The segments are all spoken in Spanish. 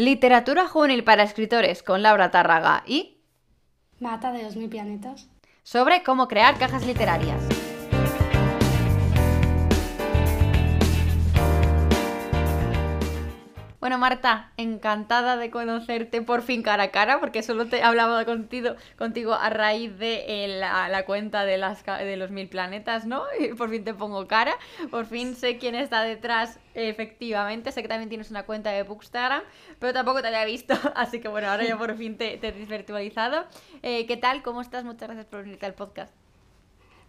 Literatura juvenil para escritores con Laura Tárraga y Mata de los mil planetas. sobre cómo crear cajas literarias. Bueno, Marta, encantada de conocerte por fin cara a cara, porque solo te he hablado contigo, contigo a raíz de eh, la, la cuenta de, las, de los mil planetas, ¿no? Y por fin te pongo cara, por fin sé quién está detrás, efectivamente, sé que también tienes una cuenta de Bookstagram, pero tampoco te había visto, así que bueno, ahora ya por fin te, te he desvirtualizado. Eh, ¿Qué tal? ¿Cómo estás? Muchas gracias por venirte al podcast.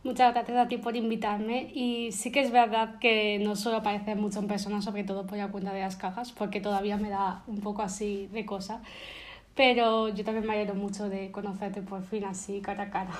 Muchas gracias a ti por invitarme y sí que es verdad que no suelo aparecer mucho en persona, sobre todo por la cuenta de las cajas, porque todavía me da un poco así de cosa, pero yo también me alegro mucho de conocerte por fin así cara a cara.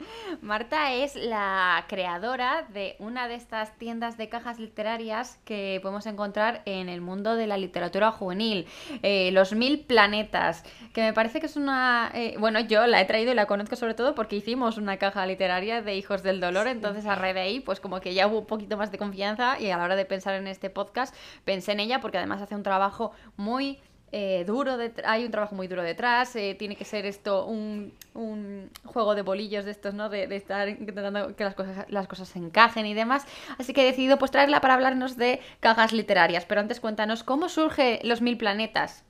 Marta es la creadora de una de estas tiendas de cajas literarias que podemos encontrar en el mundo de la literatura juvenil, eh, Los Mil Planetas, que me parece que es una... eh, bueno, yo la he traído y la conozco sobre todo porque hicimos una caja literaria de Hijos del Dolor, entonces a raíz de ahí, pues como que ya hubo un poquito más de confianza y a la hora de pensar en este podcast, pensé en ella porque además hace un trabajo muy eh, duro, hay un trabajo muy duro detrás, eh, tiene que ser esto un, un juego de bolillos de estos, ¿no? De, estar intentando que las cosas, las cosas se encajen y demás. Así que he decidido pues traerla para hablarnos de cajas literarias. Pero antes cuéntanos, ¿cómo surge Los Mil Planetas?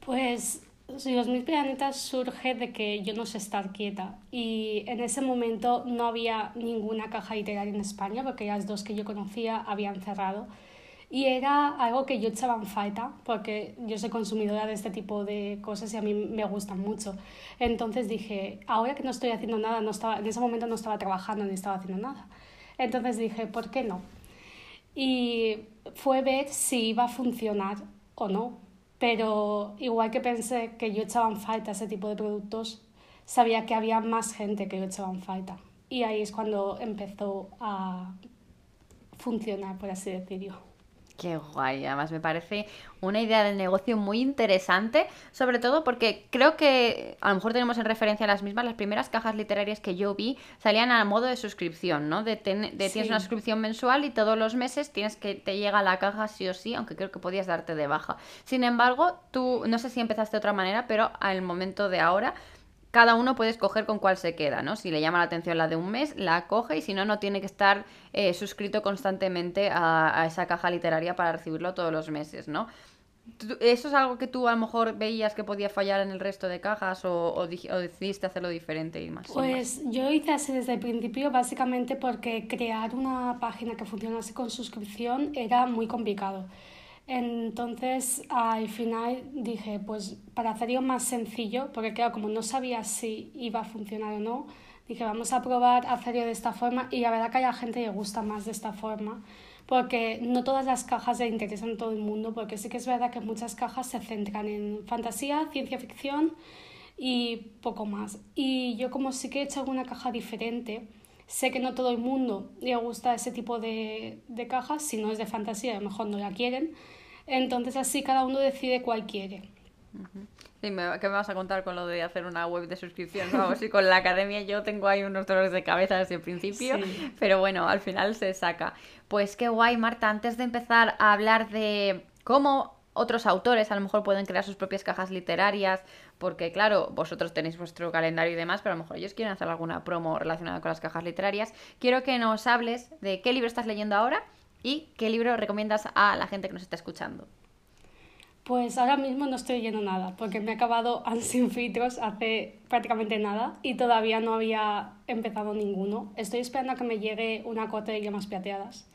Pues los mil planetas surge de que yo no sé estar quieta y en ese momento no había ninguna caja literaria en España porque las dos que yo conocía habían cerrado y era algo que yo echaba en falta porque yo soy consumidora de este tipo de cosas y a mí me gustan mucho. Entonces dije, ahora que no estoy haciendo nada, no estaba, en ese momento no estaba trabajando ni estaba haciendo nada. Entonces dije, ¿por qué no? y fue ver si iba a funcionar o no. Pero igual que pensé que yo echaba en falta ese tipo de productos, sabía que había más gente que lo echaba en falta. Y ahí es cuando empezó a funcionar, por así decirlo. Qué guay, además me parece una idea de negocio muy interesante, sobre todo porque creo que a lo mejor tenemos en referencia las mismas, las primeras cajas literarias que yo vi salían a modo de suscripción, ¿no? De, ten- de tienes una suscripción mensual y todos los meses tienes que te llega la caja sí o sí, aunque creo que podías darte de baja. Sin embargo, tú no sé si empezaste de otra manera, pero al momento de ahora cada uno puede escoger con cuál se queda, ¿no? Si le llama la atención la de un mes, la coge y si no, no tiene que estar eh, suscrito constantemente a, esa caja literaria para recibirlo todos los meses, ¿no? ¿Eso es algo que tú a lo mejor veías que podía fallar en el resto de cajas o, o o decidiste hacerlo diferente y más? Pues yo hice así desde el principio básicamente porque crear una página que funcionase con suscripción era muy complicado. Entonces al final dije, pues para hacerlo más sencillo, porque claro, como no sabía si iba a funcionar o no, dije, vamos a probar hacerlo de esta forma y la verdad que a la gente le gusta más de esta forma, porque no todas las cajas le interesan a todo el mundo, porque sí que es verdad que muchas cajas se centran en fantasía, ciencia ficción y poco más. Y yo como sí que he hecho alguna caja diferente, sé que no todo el mundo le gusta ese tipo de, de cajas, si no es de fantasía, a lo mejor no la quieren. Entonces así cada uno decide cuál quiere. Sí, me- ¿qué me vas a contar con lo de hacer una web de suscripción? Vamos, sí, con la academia yo tengo ahí unos dolores de cabeza desde el principio, Sí. pero bueno, al final se saca. Pues qué guay, Marta, antes de empezar a hablar de cómo otros autores a lo mejor pueden crear sus propias cajas literarias, porque claro, vosotros tenéis vuestro calendario y demás, pero a lo mejor ellos quieren hacer alguna promo relacionada con las cajas literarias, quiero que nos hables de qué libro estás leyendo ahora y qué libro recomiendas a la gente que nos está escuchando. Pues ahora mismo no estoy leyendo nada, porque me he acabado Sin Filtros hace prácticamente nada y todavía no había empezado ninguno. Estoy esperando a que me llegue una cota de llamas plateadas.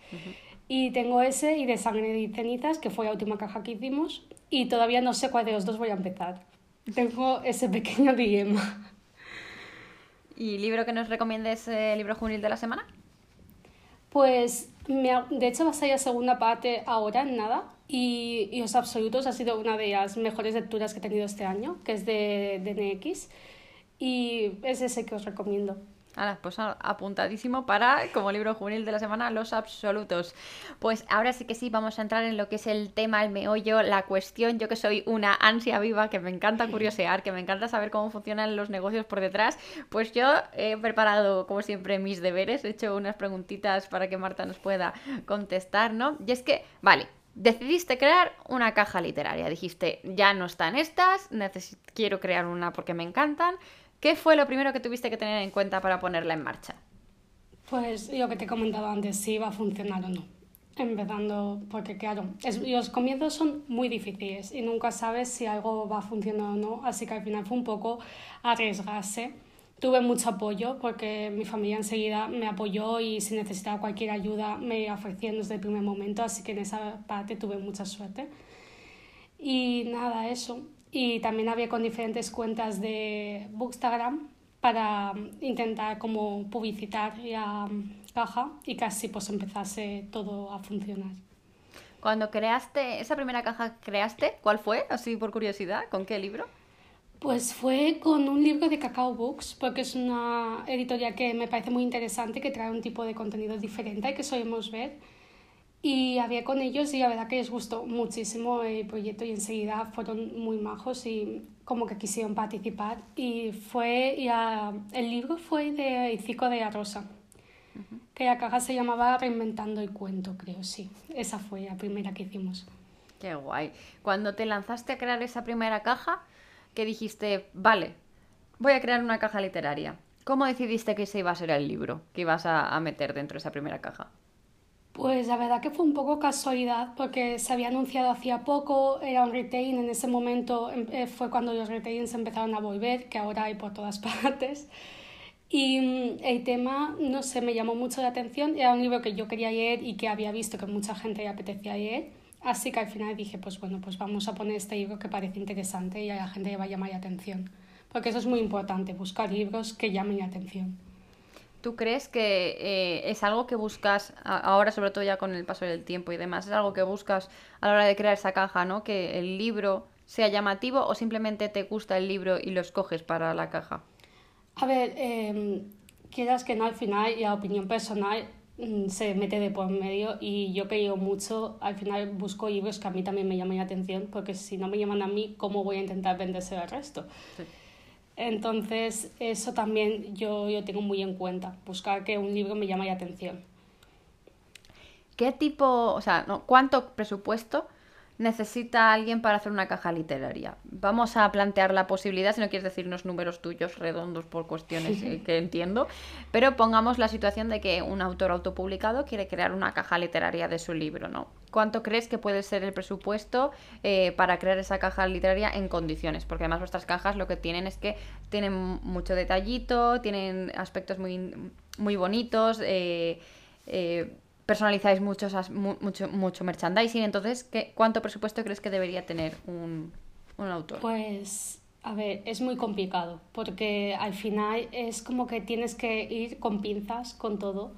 Y tengo ese y de Sangre y Cenizas, que fue la última caja que hicimos, y todavía no sé cuál de los dos voy a empezar. Tengo ese pequeño dilema. ¿Y libro que nos recomiendes, eh, libro juvenil de la semana? Pues me ha- de hecho va a salir la segunda parte ahora en nada y, y Los Absolutos ha sido una de las mejores lecturas que he tenido este año, que es de, de NX y es ese que os recomiendo. Ahora, pues apuntadísimo para, como libro juvenil de la semana, Los Absolutos. Pues ahora sí que sí, vamos a entrar en lo que es el tema, el meollo, la cuestión. Yo que soy una ansia viva, que me encanta curiosear, que me encanta saber cómo funcionan los negocios por detrás, pues yo he preparado, como siempre, mis deberes, he hecho unas preguntitas para que Marta nos pueda contestar, ¿no? Y es que, vale, decidiste crear una caja literaria. Dijiste, ya no están estas, quiero crear una porque me encantan. ¿Qué fue lo primero que tuviste que tener en cuenta para ponerla en marcha? Pues lo que te he comentado antes, si iba a funcionar o no. Empezando, porque claro, los comienzos son muy difíciles y nunca sabes si algo va a funcionar o no, así que al final fue un poco arriesgarse. Tuve mucho apoyo porque mi familia enseguida me apoyó y si necesitaba cualquier ayuda me ofrecían desde el primer momento, así que en esa parte tuve mucha suerte. Y nada, eso. Y también había con diferentes cuentas de Bookstagram para intentar como publicitar la caja y casi pues empezase todo a funcionar. Cuando creaste, esa primera caja creaste, ¿cuál fue? Así por curiosidad, ¿con qué libro? Pues fue con un libro de Cacao Books, porque es una editorial que me parece muy interesante, que trae un tipo de contenido diferente que solemos ver y había con ellos y la verdad que les gustó muchísimo el proyecto y enseguida fueron muy majos y como que quisieron participar. Y fue, ya, el libro fue de Icico de la Rosa, que la caja se llamaba Reinventando el cuento, creo, sí. Esa fue la primera que hicimos. Qué guay. Cuando te lanzaste a crear esa primera caja, que dijiste, vale, voy a crear una caja literaria. ¿Cómo decidiste que ese iba a ser el libro que ibas a meter dentro de esa primera caja? Pues la verdad que fue un poco casualidad porque se había anunciado hacía poco, era un retail, en ese momento em, eh, fue cuando los retailers empezaron a volver, que ahora hay por todas partes. Y mm, el tema, no sé, me llamó mucho la atención, era un libro que yo quería leer y que había visto que mucha gente le apetecía leer, así que al final dije, pues bueno, pues vamos a poner este libro que parece interesante y a la gente le va a llamar la atención, porque eso es muy importante, buscar libros que llamen la atención. ¿Tú crees que eh, es algo que buscas ahora, sobre todo ya con el paso del tiempo y demás, es algo que buscas a la hora de crear esa caja, ¿no? Que el libro sea llamativo o simplemente te gusta el libro y lo escoges para la caja? A ver, eh, quieras que no, al final y la opinión personal mm, se mete de por medio y yo que mucho, al final busco libros que a mí también me llaman la atención porque si no me llaman a mí, ¿cómo voy a intentar venderse al resto? Sí. Entonces, eso también yo, yo tengo muy en cuenta, buscar que un libro me llame la atención. ¿Qué tipo, o sea, cuánto presupuesto necesita alguien para hacer una caja literaria? Vamos a plantear la posibilidad, si no quieres decirnos números tuyos redondos por cuestiones que entiendo, pero pongamos la situación de que un autor autopublicado quiere crear una caja literaria de su libro, ¿no? ¿Cuánto crees que puede ser el presupuesto eh, para crear esa caja literaria en condiciones? Porque además vuestras cajas lo que tienen es que tienen mucho detallito, tienen aspectos muy, muy bonitos, eh, eh, personalizáis muchos, mucho, mucho merchandising, entonces, ¿qué, ¿cuánto presupuesto crees que debería tener un, un autor? Pues, a ver, es muy complicado, porque al final es como que tienes que ir con pinzas, con todo,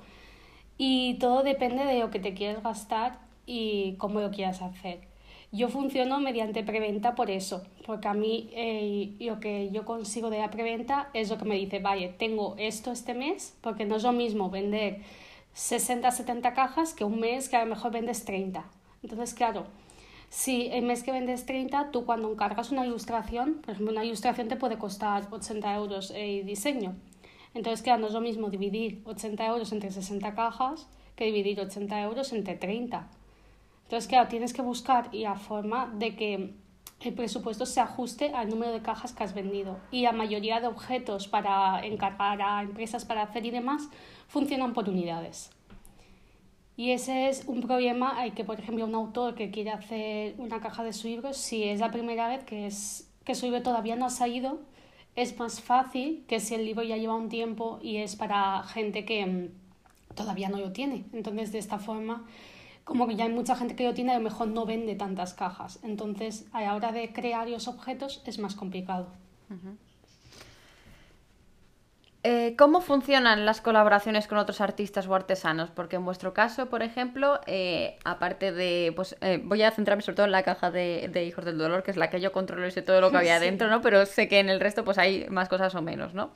y todo depende de lo que te quieres gastar y cómo lo quieras hacer. Yo funciono mediante preventa por eso, porque a mí eh, lo que yo consigo de la preventa es lo que me dice, vale, tengo esto este mes, porque no es lo mismo vender 60, 70 cajas que un mes que a lo mejor vendes 30. Entonces, claro, si el mes que vendes 30, tú cuando encargas una ilustración, por ejemplo, una ilustración te puede costar 80 euros el diseño. Entonces, claro, no es lo mismo dividir 80 euros entre 60 cajas que dividir 80 euros entre 30. Entonces, claro, tienes que buscar la forma de que el presupuesto se ajuste al número de cajas que has vendido. Y la mayoría de objetos para encargar a empresas para hacer y demás funcionan por unidades. Y ese es un problema hay que, por ejemplo, un autor que quiere hacer una caja de su libro, si es la primera vez que, es, que su libro todavía no ha salido, es más fácil que si el libro ya lleva un tiempo y es para gente que mm, todavía no lo tiene. Entonces, de esta forma, como que ya hay mucha gente que lo tiene, a lo mejor no vende tantas cajas. Entonces, a la hora de crear los objetos es más complicado. Eh, ¿Cómo funcionan las colaboraciones con otros artistas o artesanos? Porque en vuestro caso, por ejemplo, eh, aparte de, pues eh, voy a centrarme sobre todo en la caja de, de, Hijos del Dolor, que es la que yo controlo y sé todo lo que había dentro, ¿no? Pero sé que en el resto pues hay más cosas o menos, ¿no?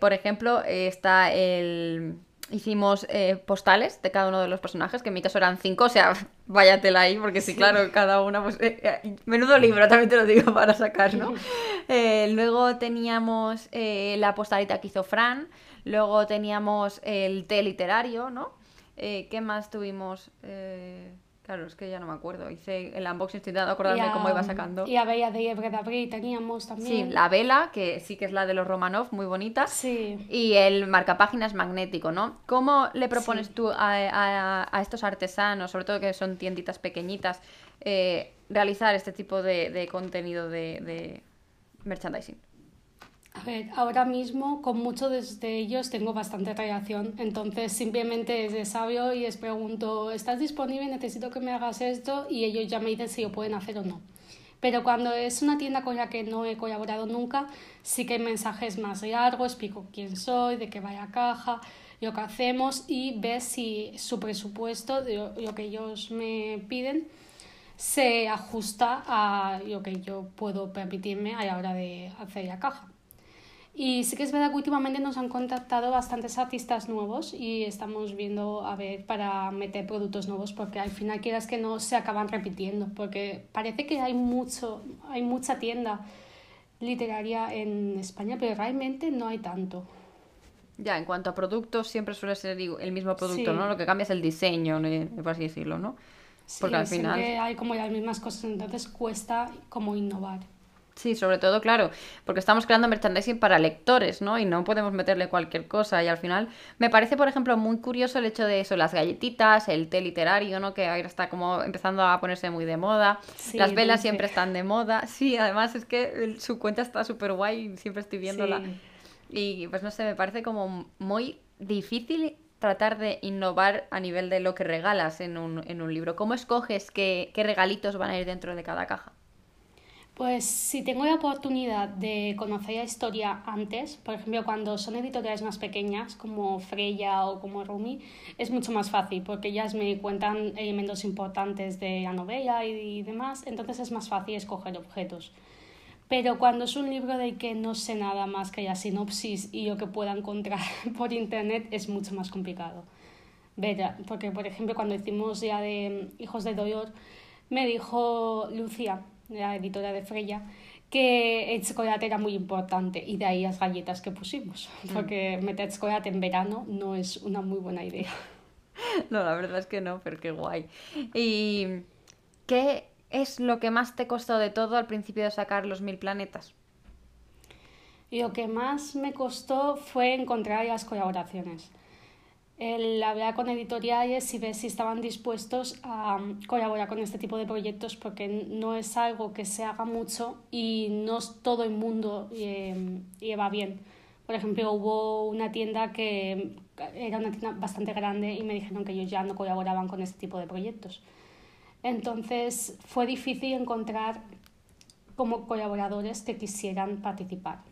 por ejemplo, está el hicimos eh, postales de cada uno de los personajes, que en mi caso eran cinco, o sea, váyatela ahí, porque sí, claro, cada una, pues, eh, eh, menudo libro, también te lo digo, para sacar, ¿no? luego teníamos la postalita que hizo Fran, luego teníamos el té literario, ¿no? ¿Qué más tuvimos? Claro, es que ya no me acuerdo. Hice el unboxing, estoy intentando acordarme cómo iba sacando. Y a Bella de de teníamos también. Sí, la vela, que sí que es la de los Romanov, muy bonita. Sí. Y el marcapáginas magnético, ¿no? ¿Cómo le propones tú a, a, estos artesanos, sobre todo que son tienditas pequeñitas, eh, realizar este tipo de, de contenido de, de merchandising? A ver, ahora mismo con muchos de ellos tengo bastante relación, entonces simplemente es de sabio y les pregunto, ¿estás disponible? Necesito que me hagas esto y ellos ya me dicen si lo pueden hacer o no. Pero cuando es una tienda con la que no he colaborado nunca, sí que hay mensajes más largos, explico quién soy, de qué vaya caja, lo que hacemos y ves si su presupuesto, lo que ellos me piden, se ajusta a lo que yo puedo permitirme a la hora de hacer la caja. Y sí que es verdad que últimamente nos han contactado bastantes artistas nuevos y estamos viendo a ver para meter productos nuevos porque al final quieras que no se acaban repitiendo porque parece que hay mucho, hay mucha tienda literaria en España, pero realmente no hay tanto. Ya, en cuanto a productos, siempre suele ser el mismo producto, ¿no? Lo que cambia es el diseño, por así decirlo, ¿no? Porque al final. hay como las mismas cosas, entonces cuesta como innovar. Sí, sobre todo, claro, porque estamos creando merchandising para lectores, ¿no? Y no podemos meterle cualquier cosa. Y al final, me parece, por ejemplo, muy curioso el hecho de eso, las galletitas, el té literario, ¿no? Que ahora está como empezando a ponerse muy de moda. las velas siempre están de moda. Sí, además es que su cuenta está súper guay, siempre estoy viéndola. Y pues no sé, me parece como muy difícil tratar de innovar a nivel de lo que regalas en un, en un libro. ¿Cómo escoges qué, qué regalitos van a ir dentro de cada caja? Pues si tengo la oportunidad de conocer la historia antes, por ejemplo, cuando son editoriales más pequeñas como Freya o como Rumi, es mucho más fácil porque ellas me cuentan elementos importantes de la novela y demás, entonces es más fácil escoger objetos. Pero cuando es un libro del que no sé nada más que la sinopsis y lo que pueda encontrar por internet, es mucho más complicado. Ver, porque, por ejemplo, cuando hicimos ya de Hijos de Dolor, me dijo Lucía, la editora de Freya, que el chocolate era muy importante y de ahí las galletas que pusimos, mm. porque meter chocolate en verano no es una muy buena idea. No, la verdad es que no, pero qué guay. ¿Y qué es lo que más te costó de todo al principio de sacar los mil planetas? Y lo que más me costó fue encontrar las colaboraciones el hablar con editoriales y ver si estaban dispuestos a um, colaborar con este tipo de proyectos porque no es algo que se haga mucho y no todo el mundo eh, lleva bien. Por ejemplo, hubo una tienda que era una tienda bastante grande y me dijeron que ellos ya no colaboraban con este tipo de proyectos. Entonces fue difícil encontrar como colaboradores que quisieran participar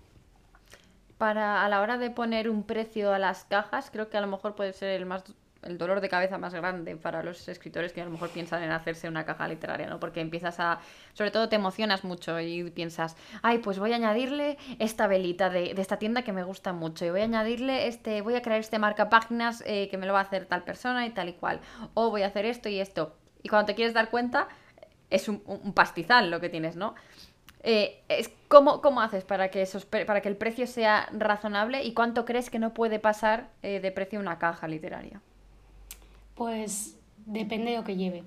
para a la hora de poner un precio a las cajas, creo que a lo mejor puede ser el más el dolor de cabeza más grande para los escritores que a lo mejor piensan en hacerse una caja literaria, ¿no? Porque empiezas a, sobre todo te emocionas mucho y piensas, ay, pues voy a añadirle esta velita de, de esta tienda que me gusta mucho y voy a añadirle este, voy a crear este marca páginas eh, que me lo va a hacer tal persona y tal y cual, o voy a hacer esto y esto. Y cuando te quieres dar cuenta, es un, un pastizal lo que tienes, ¿no? Eh, es, ¿cómo, ¿Cómo haces para que, esos, para que el precio sea razonable y cuánto crees que no puede pasar eh, de precio una caja literaria? Pues depende de lo que lleve.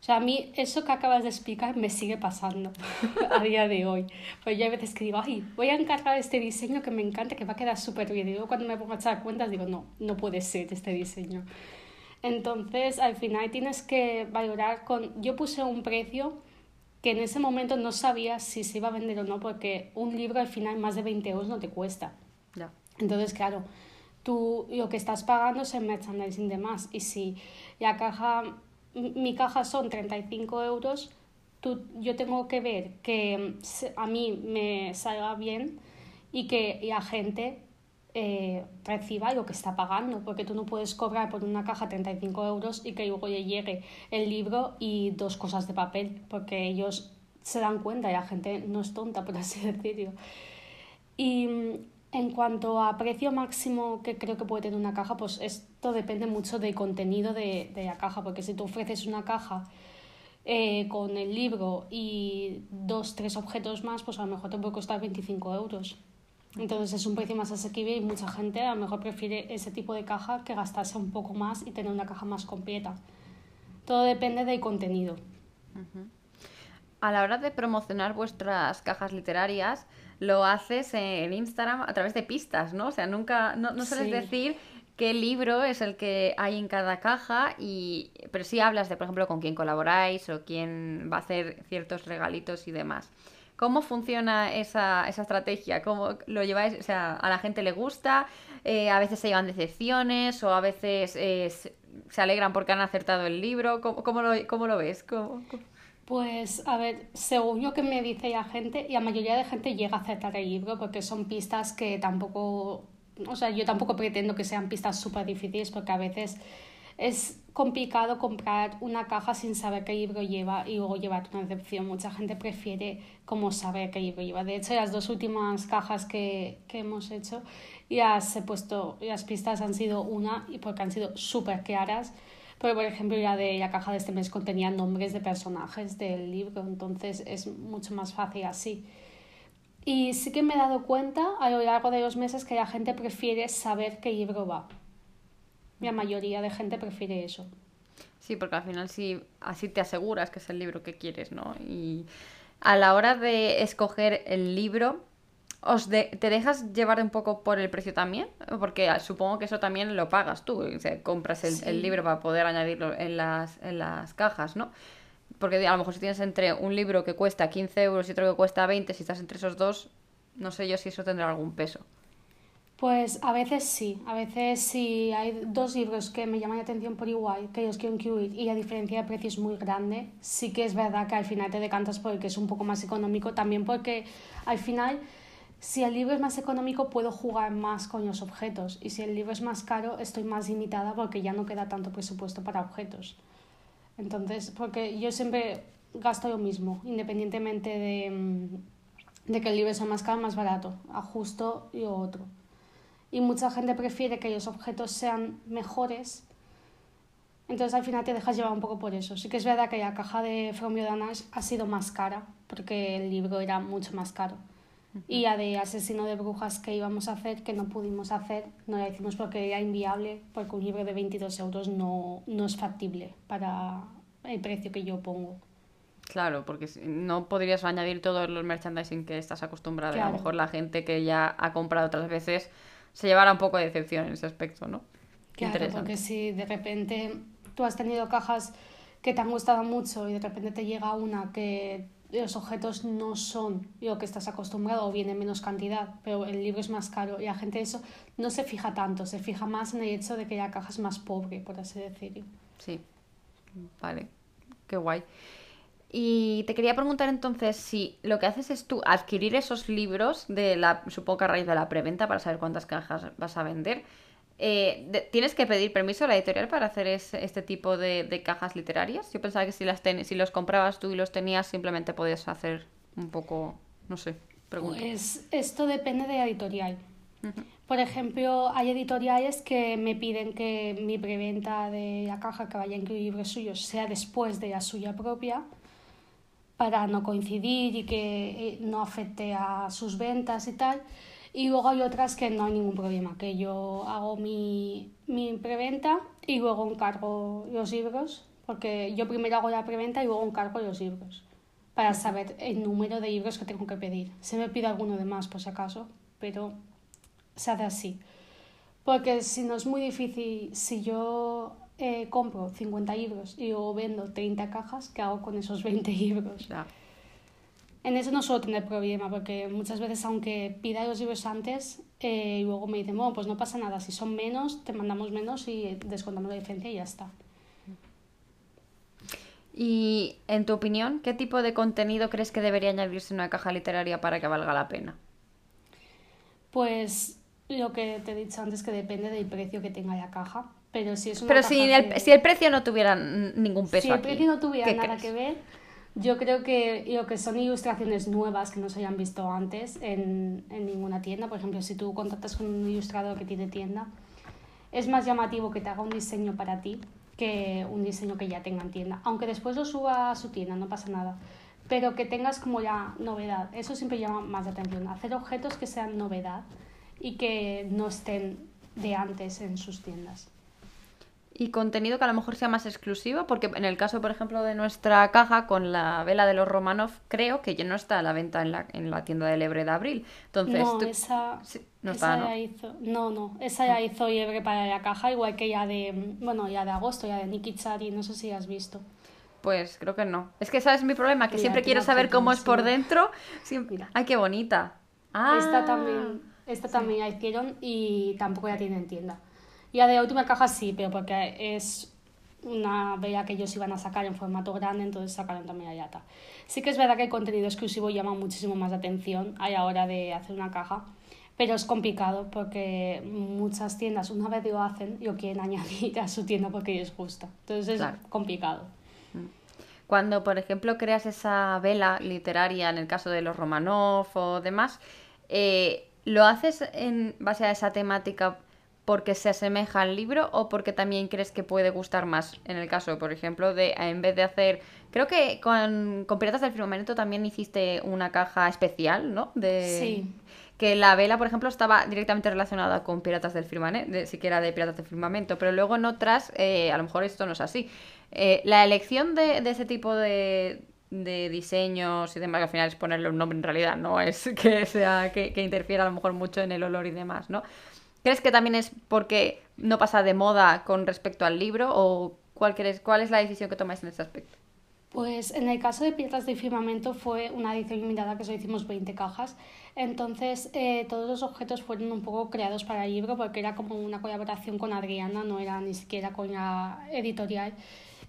O sea, a mí eso que acabas de explicar me sigue pasando a día de hoy. Pues yo hay veces que digo, ay, voy a encargar este diseño que me encanta, que va a quedar súper bien. Y luego cuando me pongo a echar cuentas digo, no, no puede ser este diseño. Entonces, al final tienes que valorar con... Yo puse un precio que en ese momento no sabías si se iba a vender o no, porque un libro al final más de 20 euros no te cuesta. Entonces, claro, tú lo que estás pagando es el merchandising de más. Y si la caja, mi caja son 35 euros, tú, yo tengo que ver que a mí me salga bien y que la gente eh, reciba lo que está pagando, porque tú no puedes cobrar por una caja 35 euros y que luego le llegue el libro y dos cosas de papel, porque ellos se dan cuenta y la gente no es tonta, por así decirlo. Y mm, en cuanto a precio máximo que creo que puede tener una caja, pues esto depende mucho del contenido de, la caja, porque si tú ofreces una caja eh, con el libro y dos, tres objetos más, pues a lo mejor te puede costar 25 euros. Entonces es un precio más asequible y mucha gente a lo mejor prefiere ese tipo de caja que gastarse un poco más y tener una caja más completa. Todo depende del contenido. A la hora de promocionar vuestras cajas literarias, lo haces en Instagram a través de pistas, ¿no? O sea, nunca, no, no sueles decir qué libro es el que hay en cada caja, y, pero sí hablas de, por ejemplo, con quién colaboráis o quién va a hacer ciertos regalitos y demás. ¿Cómo funciona esa, esa estrategia? ¿Cómo lo lleváis? O sea, ¿a la gente le gusta? Eh, ¿A veces se llevan decepciones? ¿O a veces eh, se alegran porque han acertado el libro? ¿Cómo, cómo, lo, cómo lo, ves? Pues, a ver, según lo que me dice la gente, y la mayoría de gente llega a acertar el libro porque son pistas que tampoco o sea, yo tampoco pretendo que sean pistas súper difíciles porque a veces es complicado comprar una caja sin saber qué libro lleva y luego llevar una decepción. Mucha gente prefiere como saber qué libro lleva. De hecho, las dos últimas cajas que, que hemos hecho, las he puesto, las pistas han sido una y porque han sido súper claras. Pero, por ejemplo, la de la caja de este mes contenía nombres de personajes del libro, entonces es mucho más fácil así. Y sí que me he dado cuenta a lo largo de los meses que la gente prefiere saber qué libro va. La mayoría de gente prefiere eso. Sí, porque al final sí, así te aseguras que es el libro que quieres, ¿no? Y a la hora de escoger el libro, ¿os ¿te dejas llevar un poco por el precio también? Porque supongo que eso también lo pagas tú, o sea, compras el, el libro para poder añadirlo en las, en las cajas, ¿no? Porque a lo mejor si tienes entre un libro que cuesta 15 euros y otro que cuesta 20, si estás entre esos dos, no sé yo si eso tendrá algún peso. Pues a veces sí, a veces si hay dos libros que me llaman la atención por igual, que ellos quiero incluir y la diferencia de precio es muy grande, sí que es verdad que al final te decantas por es un poco más económico, también porque al final si el libro es más económico puedo jugar más con los objetos y si el libro es más caro estoy más limitada porque ya no queda tanto presupuesto para objetos. Entonces, porque yo siempre gasto lo mismo, independientemente de, mm, de que el libro sea más caro o más barato, ajusto y otro. Y mucha gente prefiere que los objetos sean mejores, entonces al final te dejas llevar un poco por eso. Sí que es verdad que la caja de From Danas ha sido más cara, porque el libro era mucho más caro. Y la de Asesino de Brujas que íbamos a hacer, que no pudimos hacer, no la hicimos porque era inviable, porque un libro de 22 euros no, no es factible para el precio que yo pongo. Claro, porque no podrías añadir todos los merchandising que estás acostumbrado. A lo mejor la gente que ya ha comprado otras veces se llevará un poco de decepción en ese aspecto, ¿no? Claro, porque si de repente tú has tenido cajas que te han gustado mucho y de repente te llega una que los objetos no son lo que estás acostumbrado o viene menos cantidad, pero el libro es más caro y la gente eso no se fija tanto, se fija más en el hecho de que la caja es más pobre, por así decirlo. Sí, vale, qué guay. Y te quería preguntar entonces si lo que haces es tú adquirir esos libros de la, supongo que a raíz de la preventa para saber cuántas cajas vas a vender eh, ¿Tienes que pedir permiso a la editorial para hacer este tipo de, cajas literarias? Yo pensaba que si, las si los comprabas tú y los tenías, simplemente podías hacer un poco, no sé, pregunta. Pues esto depende de la editorial. Por ejemplo, hay editoriales que me piden que mi preventa de la caja que vaya a incluir libros suyos sea después de la suya propia para no coincidir y que eh, no afecte a sus ventas y tal. Y luego hay otras que no hay ningún problema, que yo hago mi, mi preventa y luego encargo los libros, porque yo primero hago la preventa y luego encargo los libros, para saber el número de libros que tengo que pedir. Se me pide alguno de más, por si acaso, pero se hace así. Porque si no es muy difícil, si yo eh, compro 50 libros y luego vendo 30 cajas, ¿qué hago con esos 20 libros? En eso no suelo tener problema, porque muchas veces, aunque pida los libros antes, eh, y luego me dicen, bueno, pues no pasa nada, si son menos, te mandamos menos y descontamos la diferencia y ya está. Y, en tu opinión, ¿qué tipo de contenido crees que debería añadirse en una caja literaria para que valga la pena? Pues lo que te he dicho antes, que depende del precio que tenga la caja. Pero si es una Pero si, el, si el precio no tuviera ningún peso. Si el precio no tuviera nada que ver yo creo que lo que son ilustraciones nuevas que no se hayan visto antes en, en ninguna tienda, por ejemplo, si tú contactas con un ilustrador que tiene tienda, es más llamativo que te haga un diseño para ti que un diseño que ya tenga en tienda. Aunque después lo suba a su tienda, no pasa nada. Pero que tengas como ya novedad, eso siempre llama más la atención. Hacer objetos que sean novedad y que no estén de antes en sus tiendas. Y contenido que a lo mejor sea más exclusivo, porque en el caso, por ejemplo, de nuestra caja con la vela de los Romanov, creo que ya no está a la venta en la, en la tienda del Ebre de abril. Entonces, no, esa, no, está, ¿no? hizo, no, no, esa ya hizo Ebre para la caja, igual que ya de, bueno, ya de agosto, ya de Nikki Chari, no sé si has visto. Pues creo que no. Es que sabes mi problema, que siempre quiero saber cómo es por dentro. Siempre... Ay, qué bonita. Ah, esta también, esta también la hicieron y tampoco ya tiene en tienda. Ya de última caja sí, pero porque es una vela que ellos iban a sacar en formato grande, entonces sacaron también a Yata. Sí que es verdad que el contenido exclusivo llama muchísimo más atención a la hora de hacer una caja, pero es complicado porque muchas tiendas una vez lo hacen y lo quieren añadir a su tienda porque les gusta. Entonces es complicado. Mm. Cuando, por ejemplo, creas esa vela literaria, en el caso de los Romanov o demás, eh, ¿lo haces en base a esa temática porque se asemeja al libro o porque también crees que puede gustar más. En el caso, por ejemplo, de en vez de hacer. Creo que con, con Piratas del Firmamento también hiciste una caja especial, ¿no? De... Sí. Que la vela, por ejemplo, estaba directamente relacionada con Piratas del Firmamento, de, siquiera de Piratas del Firmamento, pero luego en otras, eh, a lo mejor esto no es así. Eh, la elección de, de ese tipo de, de diseños y demás, que al final es ponerle un nombre en realidad, no es que sea que, que interfiera a lo mejor mucho en el olor y demás, ¿no? ¿Crees que también es porque no pasa de moda con respecto al libro o cuál, crees, cuál es la decisión que tomáis en este aspecto? Pues en el caso de Piedras de Firmamento fue una edición limitada que solo hicimos 20 cajas. Entonces eh, todos los objetos fueron un poco creados para el libro porque era como una colaboración con Adriana, no era ni siquiera con la editorial.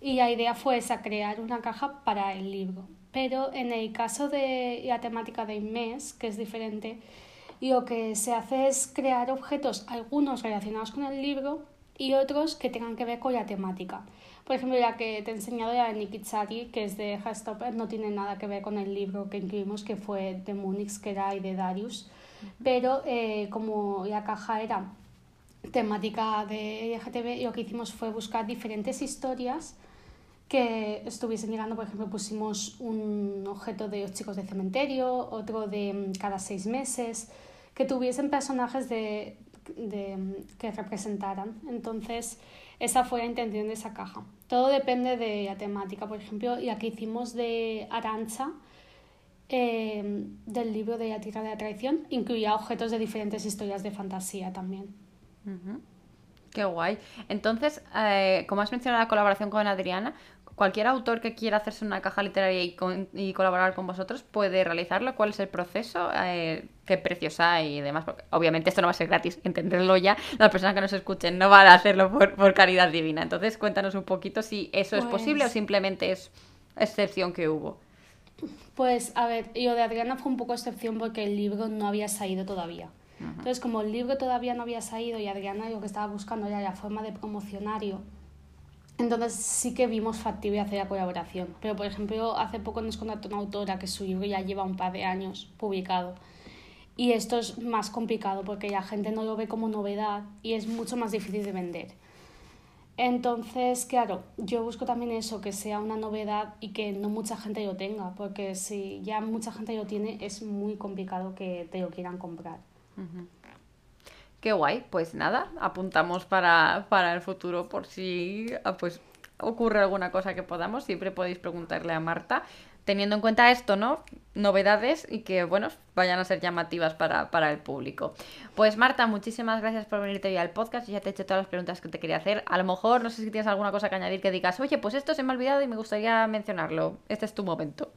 Y la idea fue esa, crear una caja para el libro. Pero en el caso de la temática de mes, que es diferente, y lo que se hace es crear objetos, algunos relacionados con el libro y otros que tengan que ver con la temática. Por ejemplo, la que te he enseñado ya de Nikitsari, que es de Hastopper, no tiene nada que ver con el libro que incluimos, que fue de Munich, que era y de Darius. Pero eh, como la caja era temática de LGTB, lo que hicimos fue buscar diferentes historias que estuviesen llegando, por ejemplo, pusimos un objeto de los chicos de cementerio, otro de mm, cada seis meses, que tuviesen personajes de, de, que representaran. Entonces, esa fue la intención de esa caja. Todo depende de la temática. Por ejemplo, la que hicimos de Arancha, eh, del libro de La Tierra de la Traición, incluía objetos de diferentes historias de fantasía también. Qué guay. Entonces, eh, como has mencionado la colaboración con Adriana, cualquier autor que quiera hacerse una caja literaria y, colaborar con vosotros puede realizarlo. ¿Cuál es el proceso? Eh, ¿Qué precios hay y demás? Porque obviamente esto no va a ser gratis, entenderlo ya. Las personas que nos escuchen no van a hacerlo por, caridad divina. Entonces, cuéntanos un poquito si eso es posible o pues simplemente es excepción que hubo. Pues, a ver, yo de Adriana fue un poco excepción porque el libro no había salido todavía. Entonces, como el libro todavía no había salido y Adriana lo que estaba buscando era la forma de promocionario entonces sí que vimos factible hacer la colaboración. Pero, por ejemplo, hace poco nos contactó una autora que su libro ya lleva un par de años publicado. Y esto es más complicado porque la gente no lo ve como novedad y es mucho más difícil de vender. Entonces, claro, yo busco también eso, que sea una novedad y que no mucha gente lo tenga, porque si ya mucha gente lo tiene, es muy complicado que te lo quieran comprar. Qué guay, pues nada, apuntamos para, el futuro por si ah, pues ocurre alguna cosa que podamos, siempre podéis preguntarle a Marta, teniendo en cuenta esto, ¿no? Novedades y que, bueno, vayan a ser llamativas para, para el público. Pues Marta, muchísimas gracias por venirte hoy al podcast. ya te he hecho todas las preguntas que te quería hacer. A lo mejor, no sé si tienes alguna cosa que añadir que digas, oye, pues esto se me ha olvidado y me gustaría mencionarlo. Este es tu momento.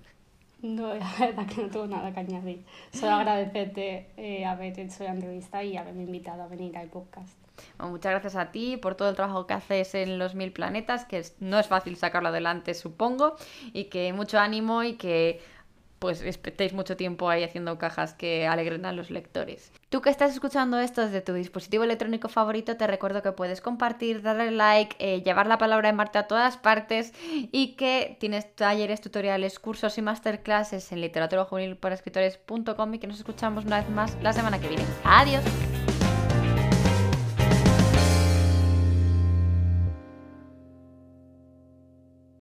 No, la verdad que no tengo nada que añadir. Solo agradecerte eh, haber hecho la entrevista y haberme invitado a venir al podcast. muchas gracias a ti por todo el trabajo que haces en los mil planetas, que no es fácil sacarlo adelante, supongo, y que mucho ánimo y que pues estéis mucho tiempo ahí haciendo cajas que alegren a los lectores. Tú que estás escuchando esto desde tu dispositivo electrónico favorito, te recuerdo que puedes compartir, darle like, eh, llevar la palabra de Marte a todas partes y que tienes talleres, tutoriales, cursos y masterclasses en literatura y que nos escuchamos una vez más la semana que viene. Adiós.